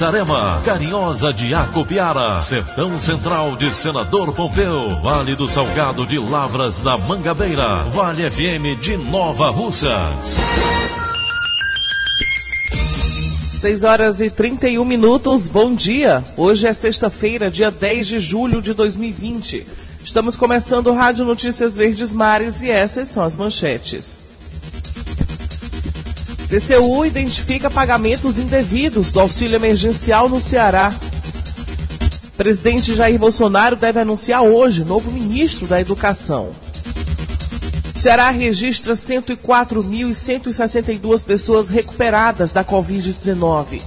Itarema, Carinhosa de Acopiara, Sertão Central de Senador Pompeu, Vale do Salgado de Lavras da Mangabeira, Vale FM de Nova Russas. 6 horas e 31 minutos, bom dia. Hoje é sexta-feira, dia 10 de julho de 2020. Estamos começando o Rádio Notícias Verdes Mares e essas são as manchetes. TCU identifica pagamentos indevidos do auxílio emergencial no Ceará. Presidente Jair Bolsonaro deve anunciar hoje novo ministro da Educação. Ceará registra 104.162 pessoas recuperadas da Covid-19.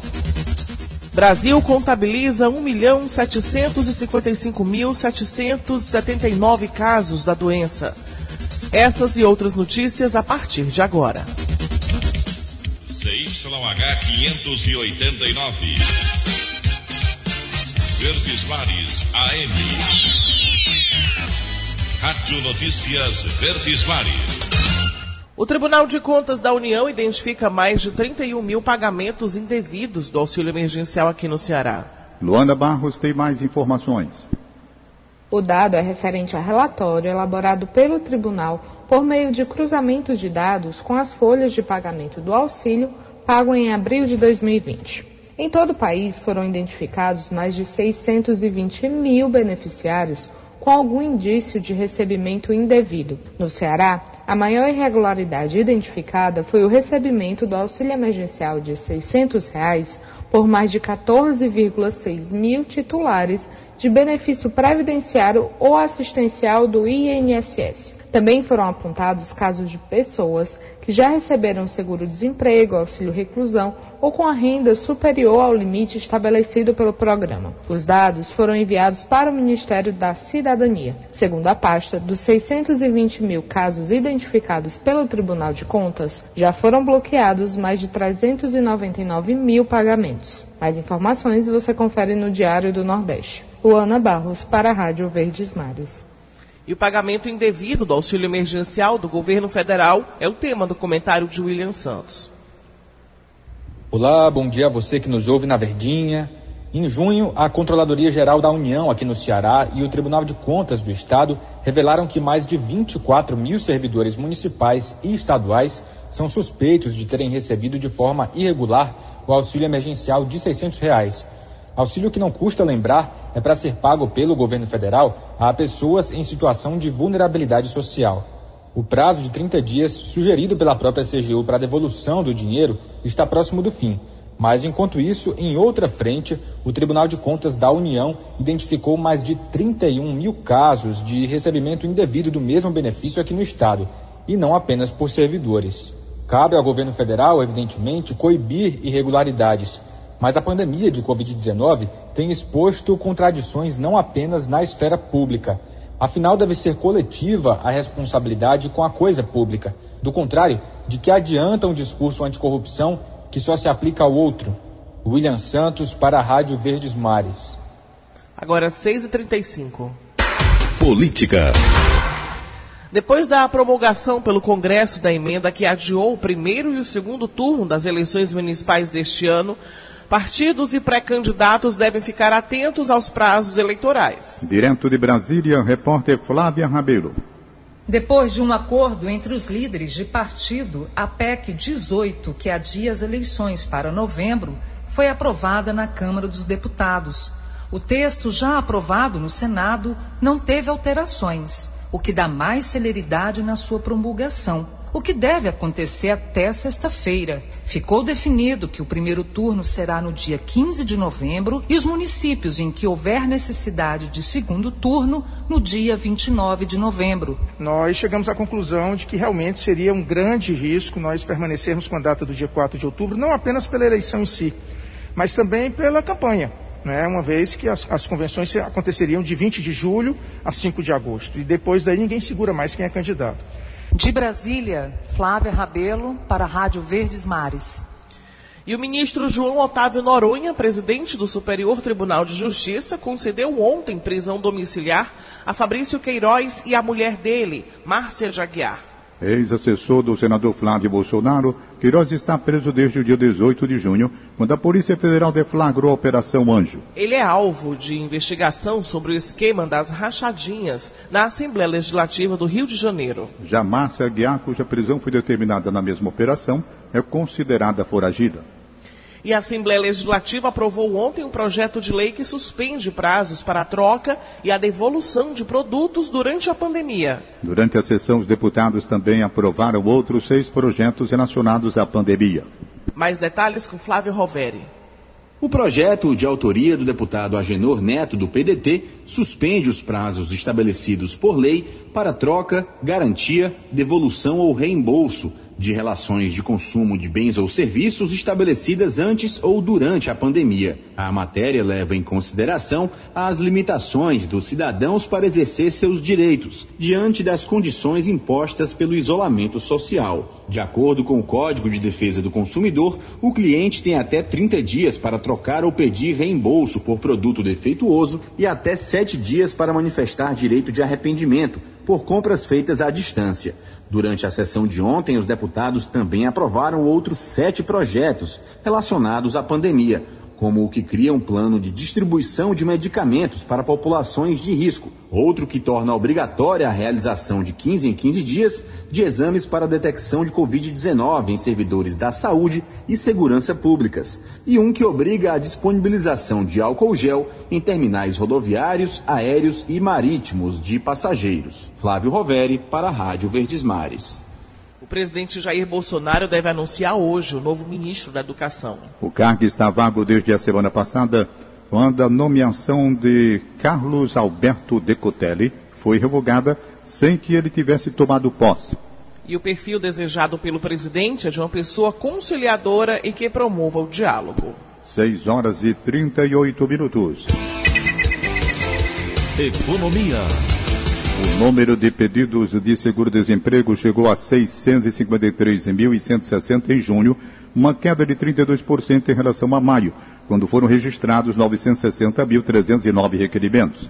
Brasil contabiliza 1.755.779 casos da doença. Essas e outras notícias a partir de agora. CYH 589. Verdes Mares AM. Rádio Notícias Verdes Mares. O Tribunal de Contas da União identifica mais de 31 mil pagamentos indevidos do auxílio emergencial aqui no Ceará. Luanda Barros tem mais informações. O dado é referente a relatório elaborado pelo Tribunal por meio de cruzamento de dados com as folhas de pagamento do auxílio pago em abril de 2020. Em todo o país foram identificados mais de 620 mil beneficiários com algum indício de recebimento indevido. No Ceará, a maior irregularidade identificada foi o recebimento do auxílio emergencial de 600 reais por mais de 14,6 mil titulares de benefício previdenciário ou assistencial do INSS. Também foram apontados casos de pessoas que já receberam seguro-desemprego, auxílio reclusão ou com a renda superior ao limite estabelecido pelo programa. Os dados foram enviados para o Ministério da Cidadania. Segundo a pasta, dos 620 mil casos identificados pelo Tribunal de Contas, já foram bloqueados mais de 399 mil pagamentos. Mais informações você confere no Diário do Nordeste. Luana Barros, para a Rádio Verdes Mares. E o pagamento indevido do auxílio emergencial do governo federal é o tema do comentário de William Santos. Olá, bom dia a você que nos ouve na Verdinha. Em junho, a Controladoria Geral da União aqui no Ceará e o Tribunal de Contas do Estado revelaram que mais de 24 mil servidores municipais e estaduais são suspeitos de terem recebido de forma irregular o auxílio emergencial de 600 reais. Auxílio que não custa lembrar é para ser pago pelo governo federal a pessoas em situação de vulnerabilidade social. O prazo de 30 dias sugerido pela própria CGU para a devolução do dinheiro está próximo do fim. Mas, enquanto isso, em outra frente, o Tribunal de Contas da União identificou mais de 31 mil casos de recebimento indevido do mesmo benefício aqui no Estado, e não apenas por servidores. Cabe ao governo federal, evidentemente, coibir irregularidades, mas a pandemia de Covid-19 tem exposto contradições não apenas na esfera pública. Afinal, deve ser coletiva a responsabilidade com a coisa pública. Do contrário, de que adianta um discurso anticorrupção que só se aplica ao outro? William Santos para a Rádio Verdes Mares. Agora 6h35. Política. Depois da promulgação pelo Congresso da emenda que adiou o primeiro e o segundo turno das eleições municipais deste ano, partidos e pré-candidatos devem ficar atentos aos prazos eleitorais. Direto de Brasília, repórter Flávia Rabelo. Depois de um acordo entre os líderes de partido, a PEC 18, que adia as eleições para novembro, foi aprovada na Câmara dos Deputados. O texto já aprovado no Senado não teve alterações, o que dá mais celeridade na sua promulgação. O que deve acontecer até sexta-feira. Ficou definido que o primeiro turno será no dia 15 de novembro e os municípios em que houver necessidade de segundo turno no dia 29 de novembro. Nós chegamos à conclusão de que realmente seria um grande risco nós permanecermos com a data do dia 4 de outubro, não apenas pela eleição em si, mas também pela campanha. Né, uma vez que as, as convenções aconteceriam de 20 de julho a 5 de agosto. E depois daí ninguém segura mais quem é candidato. De Brasília, Flávia Rabelo, para a Rádio Verdes Mares. E o ministro João Otávio Noronha, presidente do Superior Tribunal de Justiça, concedeu ontem prisão domiciliar a Fabrício Queiroz e a mulher dele, Márcia Jaguiar. Ex-assessor do senador Flávio Bolsonaro, Queiroz está preso desde o dia 18 de junho, quando a Polícia Federal deflagrou a Operação Anjo. Ele é alvo de investigação sobre o esquema das rachadinhas na Assembleia Legislativa do Rio de Janeiro. Já Márcia Guiar, cuja prisão foi determinada na mesma operação, é considerada foragida. E a Assembleia Legislativa aprovou ontem um projeto de lei que suspende prazos para a troca e a devolução de produtos durante a pandemia. Durante a sessão, os deputados também aprovaram outros seis projetos relacionados à pandemia. Mais detalhes com Flávio Roveri. O projeto, de autoria do deputado Agenor Neto, do PDT, suspende os prazos estabelecidos por lei para troca, garantia, devolução ou reembolso de relações de consumo de bens ou serviços estabelecidas antes ou durante a pandemia. A matéria leva em consideração as limitações dos cidadãos para exercer seus direitos diante das condições impostas pelo isolamento social. De acordo com o Código de Defesa do Consumidor, o cliente tem até 30 dias para trocar ou pedir reembolso por produto defeituoso e até 7 dias para manifestar direito de arrependimento por compras feitas à distância. Durante a sessão de ontem, os deputados também aprovaram outros sete projetos relacionados à pandemia, como o que cria um plano de distribuição de medicamentos para populações de risco, outro que torna obrigatória a realização de 15 em 15 dias de exames para detecção de Covid-19 em servidores da saúde e segurança públicas, e um que obriga a disponibilização de álcool gel em terminais rodoviários, aéreos e marítimos de passageiros. Flávio Roveri, para a Rádio Verdes Mares. O presidente Jair Bolsonaro deve anunciar hoje o novo ministro da Educação. O cargo está vago desde a semana passada, quando a nomeação de Carlos Alberto Decotelli foi revogada sem que ele tivesse tomado posse. E o perfil desejado pelo presidente é de uma pessoa conciliadora e que promova o diálogo. 6 horas e 38 minutos. Economia. O número de pedidos de seguro-desemprego chegou a 653.160 em junho, uma queda de 32% em relação a maio, quando foram registrados 960.309 requerimentos.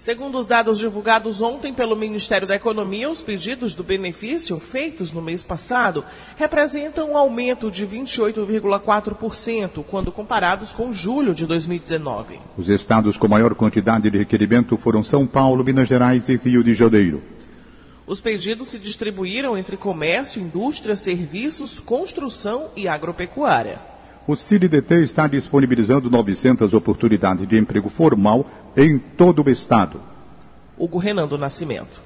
Segundo os dados divulgados ontem pelo Ministério da Economia, os pedidos do benefício feitos no mês passado representam um aumento de 28,4% quando comparados com julho de 2019. Os estados com maior quantidade de requerimento foram São Paulo, Minas Gerais e Rio de Janeiro. Os pedidos se distribuíram entre comércio, indústria, serviços, construção e agropecuária. O CIRIDT está disponibilizando 900 oportunidades de emprego formal em todo o estado. Hugo Renan do Nascimento.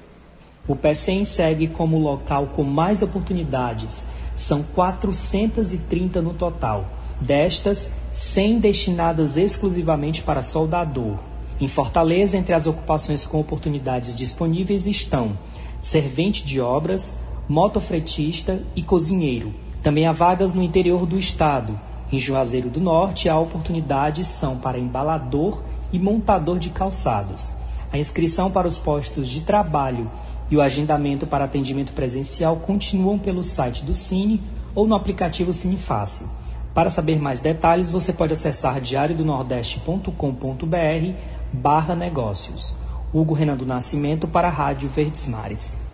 O PECEM segue como local com mais oportunidades. São 430 no total. Destas, 100 destinadas exclusivamente para soldador. Em Fortaleza, entre as ocupações com oportunidades disponíveis estão servente de obras, motofretista e cozinheiro. Também há vagas no interior do estado, em Juazeiro do Norte, há oportunidades são para embalador e montador de calçados. A inscrição para os postos de trabalho e o agendamento para atendimento presencial continuam pelo site do Cine ou no aplicativo Cine Fácil. Para saber mais detalhes, você pode acessar diariodonordeste.com.br barra negócios. Hugo Renan do Nascimento para a Rádio Verdes Mares.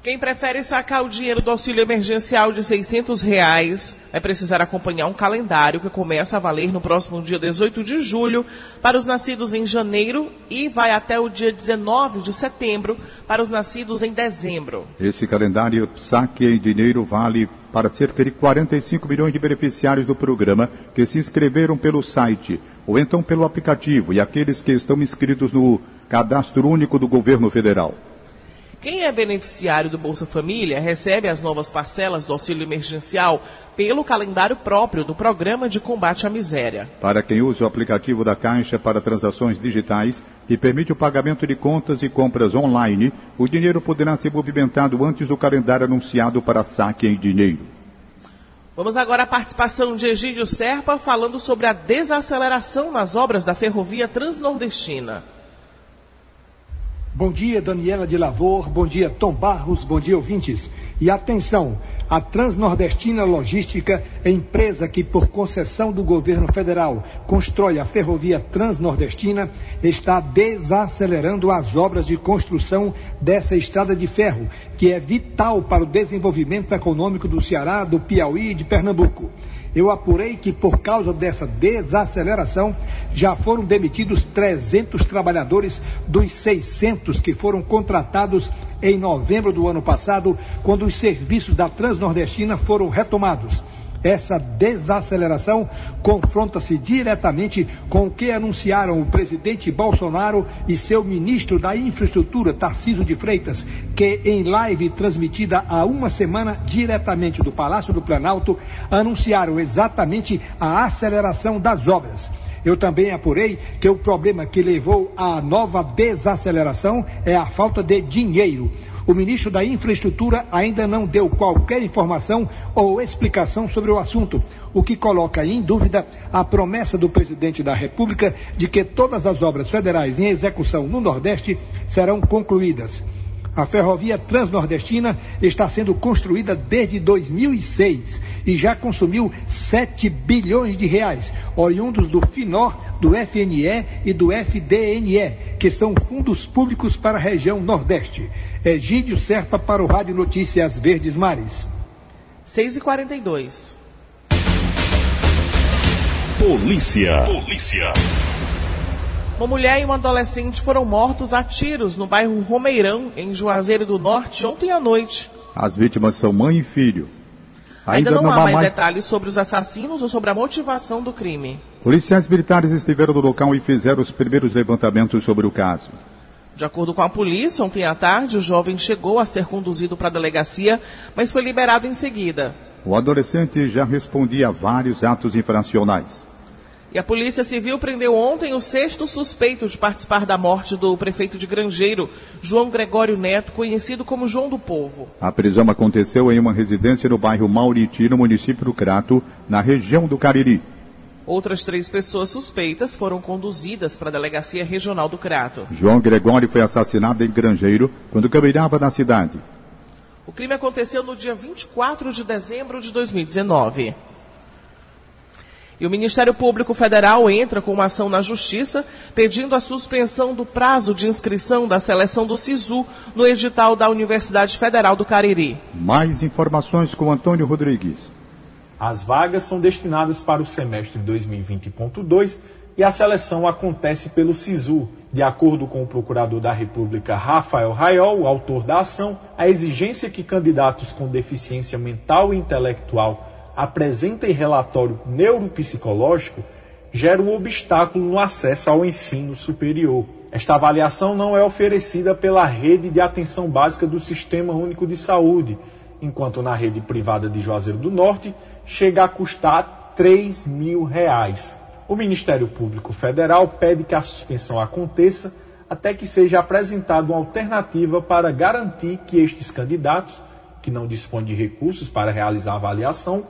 Quem prefere sacar o dinheiro do auxílio emergencial de 600 reais vai precisar acompanhar um calendário que começa a valer no próximo dia 18 de julho para os nascidos em janeiro e vai até o dia 19 de setembro para os nascidos em dezembro. Esse calendário saque em dinheiro vale para cerca de 45 milhões de beneficiários do programa que se inscreveram pelo site ou então pelo aplicativo e aqueles que estão inscritos no Cadastro Único do Governo Federal. Quem é beneficiário do Bolsa Família recebe as novas parcelas do auxílio emergencial pelo calendário próprio do Programa de Combate à Miséria. Para quem usa o aplicativo da Caixa para transações digitais, que permite o pagamento de contas e compras online, o dinheiro poderá ser movimentado antes do calendário anunciado para saque em dinheiro. Vamos agora à participação de Egídio Serpa falando sobre a desaceleração nas obras da ferrovia transnordestina. Bom dia, Daniela de Lavor. Bom dia, Tom Barros. Bom dia, ouvintes. E atenção, a Transnordestina Logística empresa que, por concessão do governo federal, constrói a ferrovia Transnordestina, está desacelerando as obras de construção dessa estrada de ferro, que é vital para o desenvolvimento econômico do Ceará, do Piauí e de Pernambuco eu apurei que por causa dessa desaceleração já foram demitidos 300 trabalhadores dos 600 que foram contratados em novembro do ano passado, quando os serviços da Transnordestina foram retomados. Essa desaceleração confronta-se diretamente com o que anunciaram o presidente Bolsonaro e seu ministro da Infraestrutura, Tarcísio de Freitas, que em live transmitida há uma semana diretamente do Palácio do Planalto, anunciaram exatamente a aceleração das obras. Eu também apurei que o problema que levou à nova desaceleração é a falta de dinheiro. O ministro da Infraestrutura ainda não deu qualquer informação ou explicação sobre o assunto, o que coloca em dúvida a promessa do presidente da República de que todas as obras federais em execução no Nordeste serão concluídas. A ferrovia transnordestina está sendo construída desde 2006 e já consumiu 7 bilhões de reais, oriundos do FINOR, do FNE e do FDNE, que são fundos públicos para a região Nordeste. Egídio Serpa para o Rádio Notícias Verdes Mares. 6 e 42 Polícia. Polícia. Uma mulher e um adolescente foram mortos a tiros no bairro Romeirão, em Juazeiro do Norte, ontem à noite. As vítimas são mãe e filho. Ainda, Ainda não, não, há mais, mais detalhes sobre os assassinos ou sobre a motivação do crime. Policiais militares estiveram no local e fizeram os primeiros levantamentos sobre o caso. De acordo com a polícia, ontem à tarde, o jovem chegou a ser conduzido para a delegacia, mas foi liberado em seguida. O adolescente já respondia a vários atos infracionais. E a Polícia Civil prendeu ontem o sexto suspeito de participar da morte do prefeito de Grangeiro, João Gregório Neto, conhecido como João do Povo. A prisão aconteceu em uma residência no bairro Mauriti, no município do Crato, na região do Cariri. Outras três pessoas suspeitas foram conduzidas para a Delegacia Regional do Crato. João Gregório foi assassinado em Grangeiro quando caminhava na cidade. O crime aconteceu no dia 24 de dezembro de 2019. E o Ministério Público Federal entra com uma ação na Justiça pedindo a suspensão do prazo de inscrição da seleção do SISU no edital da Universidade Federal do Cariri. Mais informações com Antônio Rodrigues. As vagas são destinadas para o semestre 2020.2 e a seleção acontece pelo SISU. De acordo com o procurador da República Rafael Raiol, autor da ação, a exigência que candidatos com deficiência mental e intelectual apresentem relatório neuropsicológico gera um obstáculo no acesso ao ensino superior. Esta avaliação não é oferecida pela rede de atenção básica do Sistema Único de Saúde, enquanto na rede privada de Juazeiro do Norte chega a custar 3 mil reais. O Ministério Público Federal pede que a suspensão aconteça até que seja apresentada uma alternativa para garantir que estes candidatos, que não dispõem de recursos para realizar a avaliação,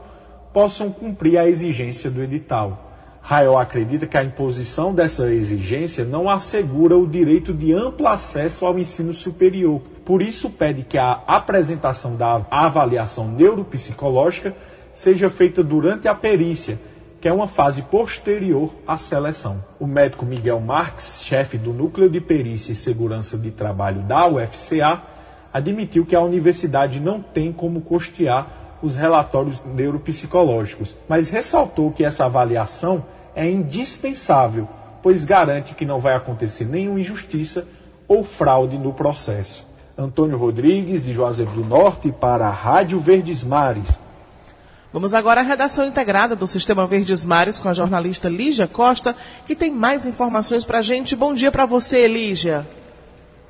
possam cumprir a exigência do edital. Raio acredita que a imposição dessa exigência não assegura o direito de amplo acesso ao ensino superior. Por isso, pede que a apresentação da avaliação neuropsicológica seja feita durante a perícia, que é uma fase posterior à seleção. O médico Miguel Marques, chefe do Núcleo de Perícia e Segurança de Trabalho da UFCA, admitiu que a universidade não tem como custear os relatórios neuropsicológicos, mas ressaltou que essa avaliação é indispensável, pois garante que não vai acontecer nenhuma injustiça ou fraude no processo. Antônio Rodrigues, de Juazeiro do Norte, para a Rádio Verdes Mares. Vamos agora à redação integrada do Sistema Verdes Mares com a jornalista Lígia Costa, que tem mais informações para a gente. Bom dia para você, Lígia.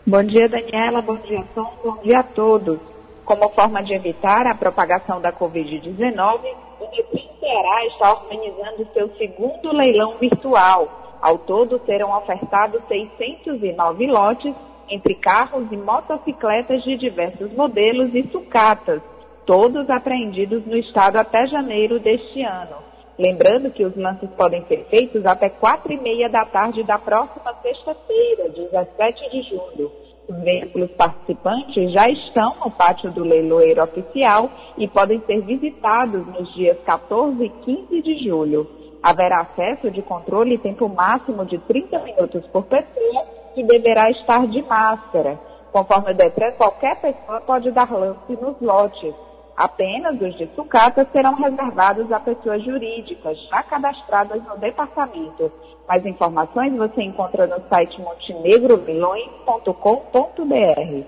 Bom dia, Daniela. Bom dia, Tom. Bom dia a todos. Como forma de evitar a propagação da Covid-19, o Detrim Ceará está organizando seu segundo leilão virtual. Ao todo, serão ofertados 609 lotes entre carros e motocicletas de diversos modelos e sucatas, todos apreendidos no estado até janeiro deste ano. Lembrando que os lances podem ser feitos até quatro e meia da tarde da próxima sexta-feira, 17 de julho. Os veículos participantes já estão no pátio do leiloeiro oficial e podem ser visitados nos dias 14 e 15 de julho. Haverá acesso de controle e tempo máximo de 30 minutos por pessoa que deverá estar de máscara. Conforme o DETRAN, qualquer pessoa pode dar lance nos lotes. Apenas os de sucata serão reservados a pessoas jurídicas já cadastradas no departamento. Mais informações você encontra no site montenegrovilões.com.br.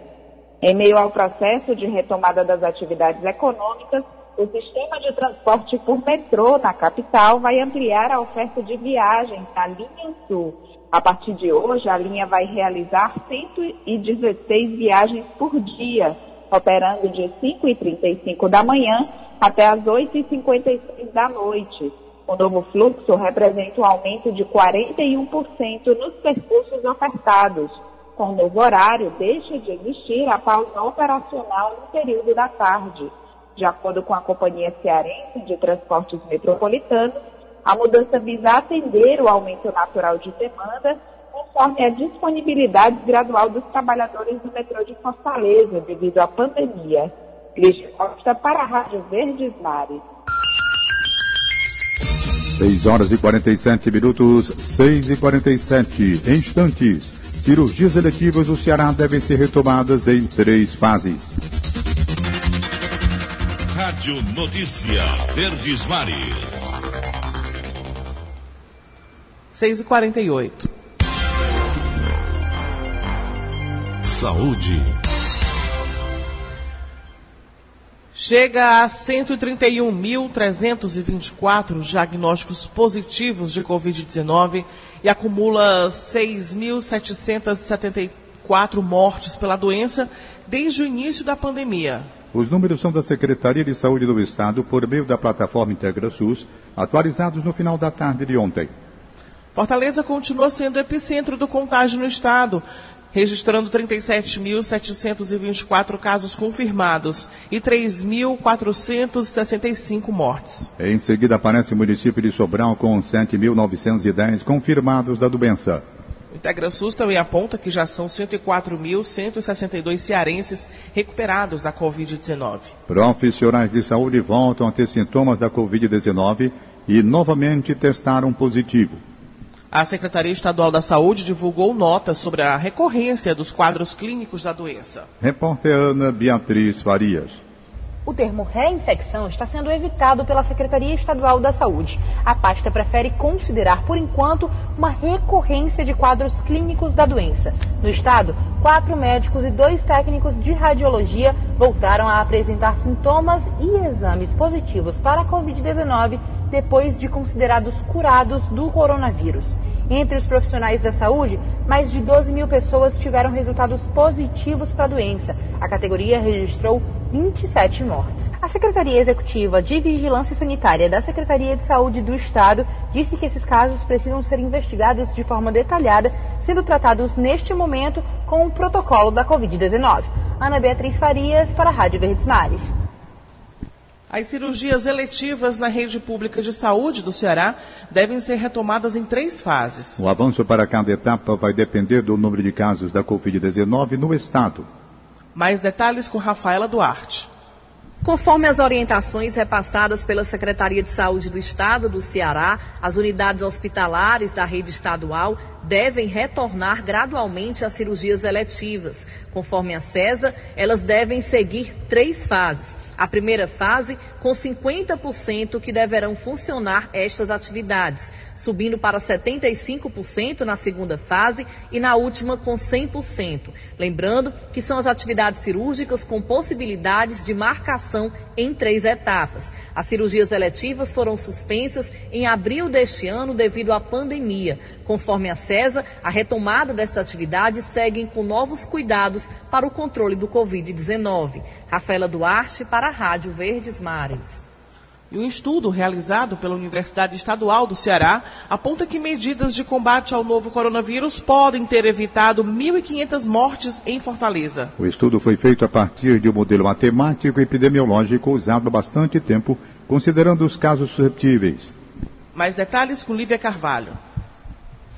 Em meio ao processo de retomada das atividades econômicas, o sistema de transporte por metrô na capital vai ampliar a oferta de viagens na linha sul. A partir de hoje, a linha vai realizar 116 viagens por dia operando de 5h35 da manhã até as 8h56 da noite. O novo fluxo representa um aumento de 41% nos percursos ofertados. Com o novo horário, deixa de existir a pausa operacional no período da tarde. De acordo com a Companhia Cearense de Transportes Metropolitanos, a mudança visa atender o aumento natural de demanda conforme a disponibilidade gradual dos trabalhadores do metrô de Fortaleza devido à pandemia. Cris Costa para a Rádio Verdes Mares. 6 horas e 47 minutos, 6 e 47 instantes. Cirurgias eletivas do Ceará devem ser retomadas em três fases. Rádio Notícia Verdes Mares. 6 e 48 Saúde. Chega a 131.324 diagnósticos positivos de Covid-19 e acumula 6.774 mortes pela doença desde o início da pandemia. Os números são da Secretaria de Saúde do Estado por meio da plataforma IntegraSUS, atualizados no final da tarde de ontem. Fortaleza continua sendo epicentro do contágio no estado, registrando 37.724 casos confirmados e 3.465 mortes. Em seguida aparece o município de Sobral com 7.910 confirmados da doença. O IntegraSUS também aponta que já são 104.162 cearenses recuperados da Covid-19. Profissionais de saúde voltam a ter sintomas da Covid-19 e novamente testaram positivo. A Secretaria Estadual da Saúde divulgou nota sobre a recorrência dos quadros clínicos da doença. Repórter Ana Beatriz Farias. O termo reinfecção está sendo evitado pela Secretaria Estadual da Saúde. A pasta prefere considerar, por enquanto, uma recorrência de quadros clínicos da doença. No estado, quatro médicos e dois técnicos de radiologia voltaram a apresentar sintomas e exames positivos para a Covid-19 depois de considerados curados do coronavírus. Entre os profissionais da saúde, mais de 12 mil pessoas tiveram resultados positivos para a doença. A categoria registrou 27 mortes. A Secretaria Executiva de Vigilância Sanitária da Secretaria de Saúde do Estado disse que esses casos precisam ser investigados de forma detalhada, sendo tratados neste momento com o protocolo da Covid-19. Ana Beatriz Farias, para a Rádio Verdes Mares. As cirurgias eletivas na rede pública de saúde do Ceará devem ser retomadas em três fases. O avanço para cada etapa vai depender do número de casos da Covid-19 no estado. Mais detalhes com Rafaela Duarte. Conforme as orientações repassadas pela Secretaria de Saúde do Estado do Ceará, as unidades hospitalares da rede estadual devem retornar gradualmente às cirurgias eletivas. Conforme a CESA, elas devem seguir três fases. A primeira fase, com 50% que deverão funcionar estas atividades, subindo para 75% na segunda fase e na última com 100%. Lembrando que são as atividades cirúrgicas com possibilidades de marcação em três etapas. As cirurgias eletivas foram suspensas em abril deste ano devido à pandemia. Conforme a CESA, a retomada desta atividade segue com novos cuidados para o controle do Covid-19. Rafaela Duarte para a Rádio Verdes Mares. E um estudo realizado pela Universidade Estadual do Ceará aponta que medidas de combate ao novo coronavírus podem ter evitado 1.500 mortes em Fortaleza. O estudo foi feito a partir de um modelo matemático e epidemiológico usado há bastante tempo, considerando os casos susceptíveis. Mais detalhes com Lívia Carvalho.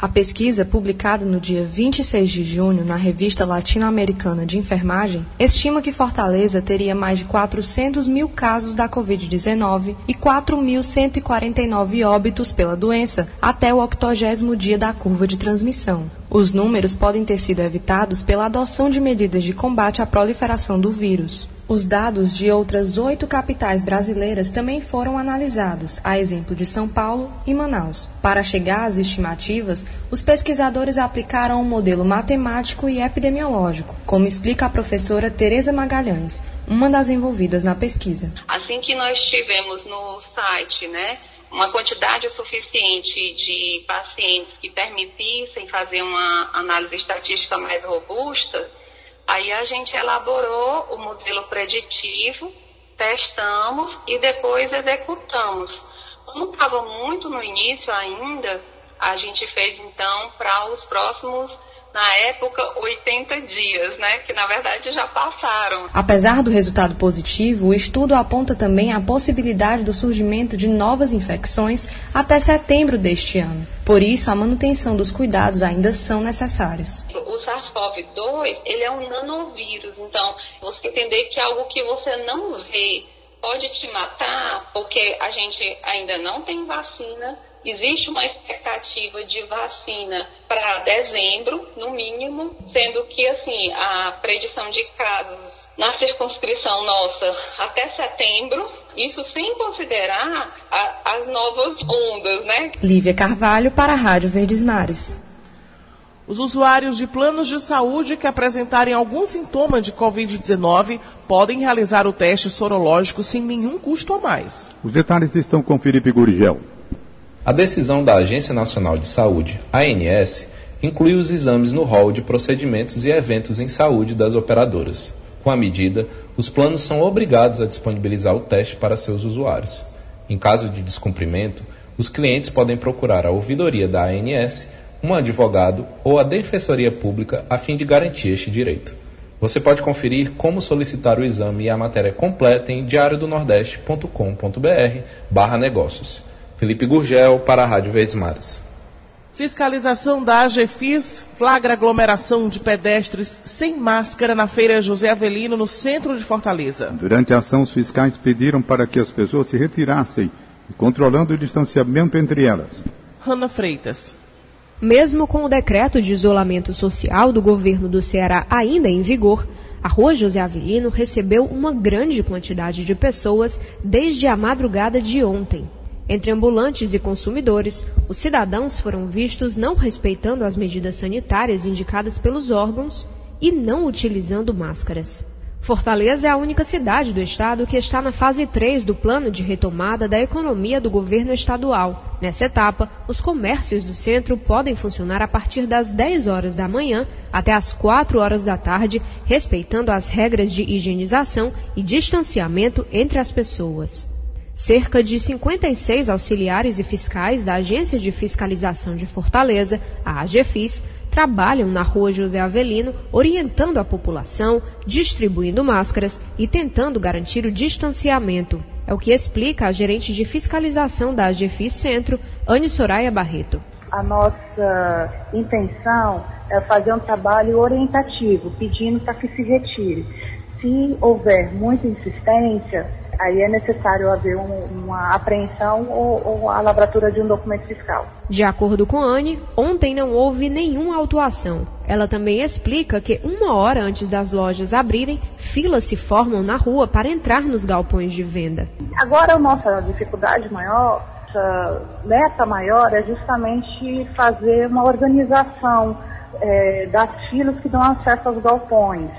A pesquisa, publicada no dia 26 de junho na Revista Latino-Americana de Enfermagem, estima que Fortaleza teria mais de 400 mil casos da Covid-19 e 4.149 óbitos pela doença até o 80 dia da curva de transmissão. Os números podem ter sido evitados pela adoção de medidas de combate à proliferação do vírus. Os dados de outras oito capitais brasileiras também foram analisados, a exemplo de São Paulo e Manaus. Para chegar às estimativas, os pesquisadores aplicaram um modelo matemático e epidemiológico, como explica a professora Tereza Magalhães, uma das envolvidas na pesquisa. Assim que nós tivemos no site, né, uma quantidade suficiente de pacientes que permitissem fazer uma análise estatística mais robusta, Aí a gente elaborou o modelo preditivo, testamos e depois executamos. Como estava muito no início ainda, a gente fez então para os próximos na época 80 dias, né, que na verdade já passaram. Apesar do resultado positivo, o estudo aponta também a possibilidade do surgimento de novas infecções até setembro deste ano. Por isso, a manutenção dos cuidados ainda são necessários. O SARS-CoV-2, ele é um nanovírus, então você entender que é algo que você não vê pode te matar, porque a gente ainda não tem vacina, Existe uma expectativa de vacina para dezembro, no mínimo, sendo que assim a predição de casos na circunscrição nossa até setembro, isso sem considerar a, as novas ondas, né? Lívia Carvalho para a Rádio Verdes Mares. Os usuários de planos de saúde que apresentarem algum sintoma de Covid-19 podem realizar o teste sorológico sem nenhum custo a mais. Os detalhes estão com Felipe Gurgel. A decisão da Agência Nacional de Saúde, ANS, inclui os exames no rol de procedimentos e eventos em saúde das operadoras. Com a medida, os planos são obrigados a disponibilizar o teste para seus usuários. Em caso de descumprimento, os clientes podem procurar a ouvidoria da ANS, um advogado ou a Defensoria Pública a fim de garantir este direito. Você pode conferir como solicitar o exame e a matéria completa em diariodonordeste.com.br/negócios. Felipe Gurgel para a Rádio Verdes Mares. Fiscalização da AGFIS flagra aglomeração de pedestres sem máscara na Feira José Avelino, no centro de Fortaleza. Durante a ação, os fiscais pediram para que as pessoas se retirassem, controlando o distanciamento entre elas. Hanna Freitas. Mesmo com o decreto de isolamento social do governo do Ceará ainda em vigor, a Rua José Avelino recebeu uma grande quantidade de pessoas desde a madrugada de ontem. Entre ambulantes e consumidores, os cidadãos foram vistos não respeitando as medidas sanitárias indicadas pelos órgãos e não utilizando máscaras. Fortaleza é a única cidade do estado que está na fase 3 do plano de retomada da economia do governo estadual. Nessa etapa, os comércios do centro podem funcionar a partir das 10 horas da manhã até as 4 horas da tarde, respeitando as regras de higienização e distanciamento entre as pessoas. Cerca de 56 auxiliares e fiscais da Agência de Fiscalização de Fortaleza, a AGFIS, trabalham na rua José Avelino, orientando a população, distribuindo máscaras e tentando garantir o distanciamento. É o que explica a gerente de fiscalização da AGFIS Centro, Anne Soraya Barreto. A nossa intenção é fazer um trabalho orientativo, pedindo para que se retire Se houver muita insistência, aí é necessário haver um, uma apreensão ou, ou, a lavratura de um documento fiscal. De acordo com Anne, ontem não houve nenhuma autuação. Ela também explica que uma hora antes das lojas abrirem, filas se formam na rua para entrar nos galpões de venda. Agora a nossa dificuldade maior, nossa meta maior é justamente fazer uma organização é, das filas que dão acesso aos galpões.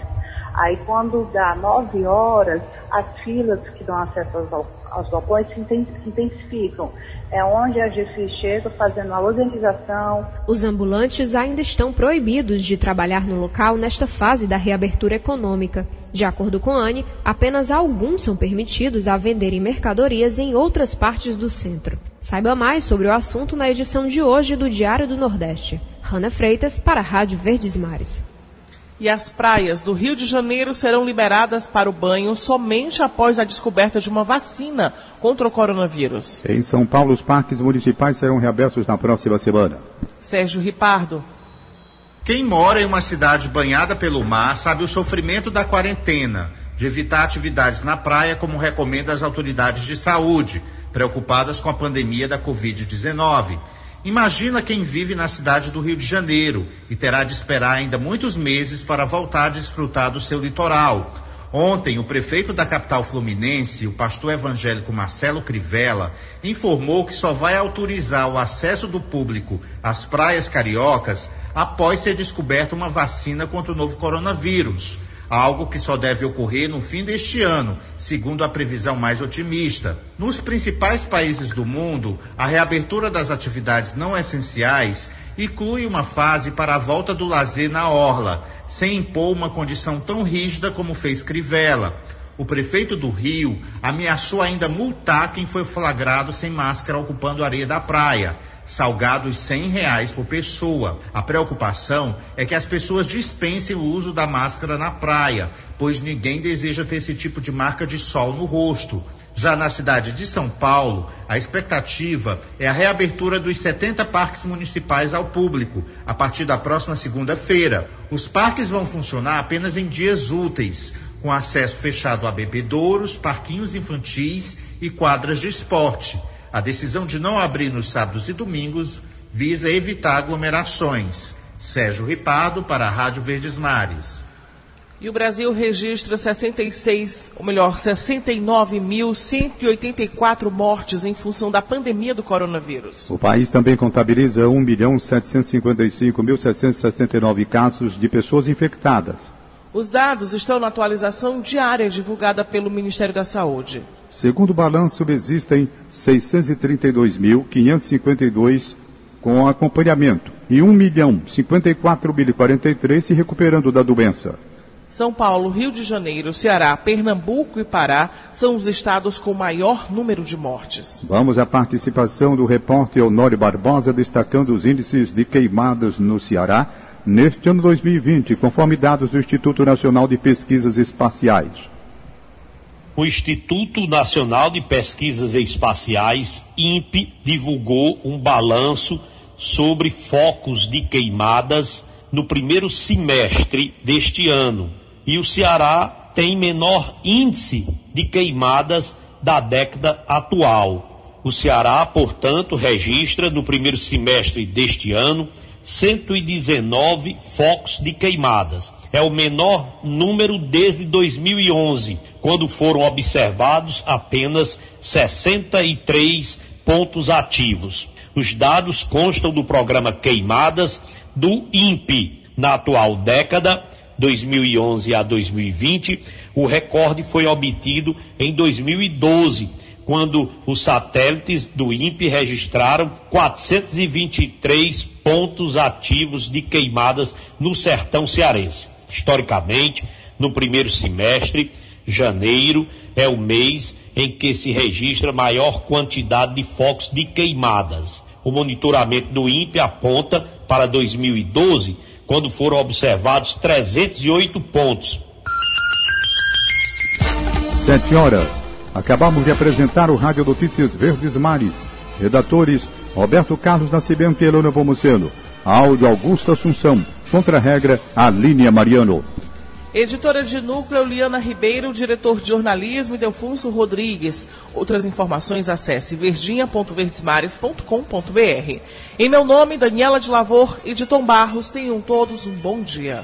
Aí quando dá 9 horas, as filas que dão acesso aos, aos galpões se intensificam. É onde a GFI chega fazendo a organização. Os ambulantes ainda estão proibidos de trabalhar no local nesta fase da reabertura econômica. De acordo com Anne, apenas alguns são permitidos a venderem mercadorias em outras partes do centro. Saiba mais sobre o assunto na edição de hoje do Diário do Nordeste. Rana Freitas para a Rádio Verdes Mares e as praias do Rio de Janeiro serão liberadas para o banho somente após a descoberta de uma vacina contra o coronavírus. Em São Paulo, os parques municipais serão reabertos na próxima semana. Sérgio Ripardo. Quem mora em uma cidade banhada pelo mar sabe o sofrimento da quarentena, de evitar atividades na praia, como recomenda as autoridades de saúde, preocupadas com a pandemia da Covid-19. Imagina quem vive na cidade do Rio de Janeiro e terá de esperar ainda muitos meses para voltar a desfrutar do seu litoral. Ontem, o prefeito da capital fluminense, o pastor evangélico Marcelo Crivella, informou que só vai autorizar o acesso do público às praias cariocas após ser descoberta uma vacina contra o novo coronavírus algo que só deve ocorrer no fim deste ano, segundo a previsão mais otimista. Nos principais países do mundo, a reabertura das atividades não essenciais inclui uma fase para a volta do lazer na orla, sem impor uma condição tão rígida como fez Crivella. O prefeito do Rio ameaçou ainda multar quem foi flagrado sem máscara ocupando a areia da praia salgados cem reais por pessoa. A preocupação é que as pessoas dispensem o uso da máscara na praia, pois ninguém deseja ter esse tipo de marca de sol no rosto. Já na cidade de São Paulo, a expectativa é a reabertura dos 70 parques municipais ao público a partir da próxima segunda-feira. Os parques vão funcionar apenas em dias úteis, com acesso fechado a bebedouros, parquinhos infantis e quadras de esporte. A decisão de não abrir nos sábados e domingos visa evitar aglomerações. Sérgio Ripado para a Rádio Verdes Mares. E o Brasil registra 66, ou melhor, 69.184 mortes em função da pandemia do coronavírus. O país também contabiliza 1.755.769 casos de pessoas infectadas. Os dados estão na atualização diária divulgada pelo Ministério da Saúde. Segundo o balanço, existem 632.552 com acompanhamento e 1.054.043 se recuperando da doença. São Paulo, Rio de Janeiro, Ceará, Pernambuco e Pará são os estados com maior número de mortes. Vamos à participação do repórter Honório Barbosa destacando os índices de queimadas no Ceará neste ano 2020, conforme dados do Instituto Nacional de Pesquisas Espaciais. O Instituto Nacional de Pesquisas Espaciais, INPE, divulgou um balanço sobre focos de queimadas no primeiro semestre deste ano. E o Ceará tem menor índice de queimadas da década atual. O Ceará, portanto, registra no primeiro semestre deste ano 119 focos de queimadas. É o menor número desde 2011, quando foram observados apenas 63 pontos ativos. Os dados constam do programa Queimadas do INPE. Na atual década, 2011 a 2020, o recorde foi obtido em 2012, quando os satélites do INPE registraram 423 pontos ativos de queimadas no sertão cearense. Historicamente, no primeiro semestre, janeiro é o mês em que se registra maior quantidade de focos de queimadas. O monitoramento do INPE aponta para 2012, quando foram observados 308 pontos. Sete horas. Acabamos de apresentar o Rádio Notícias Verdes Mares. Redatores Roberto Carlos Nascimento e Elona Pomuceno. Áudio Augusto Assunção. Contra-regra Alínia Mariano. Editora de núcleo Liana Ribeiro, diretor de jornalismo Delfunso Rodrigues. Outras informações acesse verdinha.verdesmares.com.br. Em meu nome, Daniela de Lavor e de Tom Barros, tenham todos um bom dia.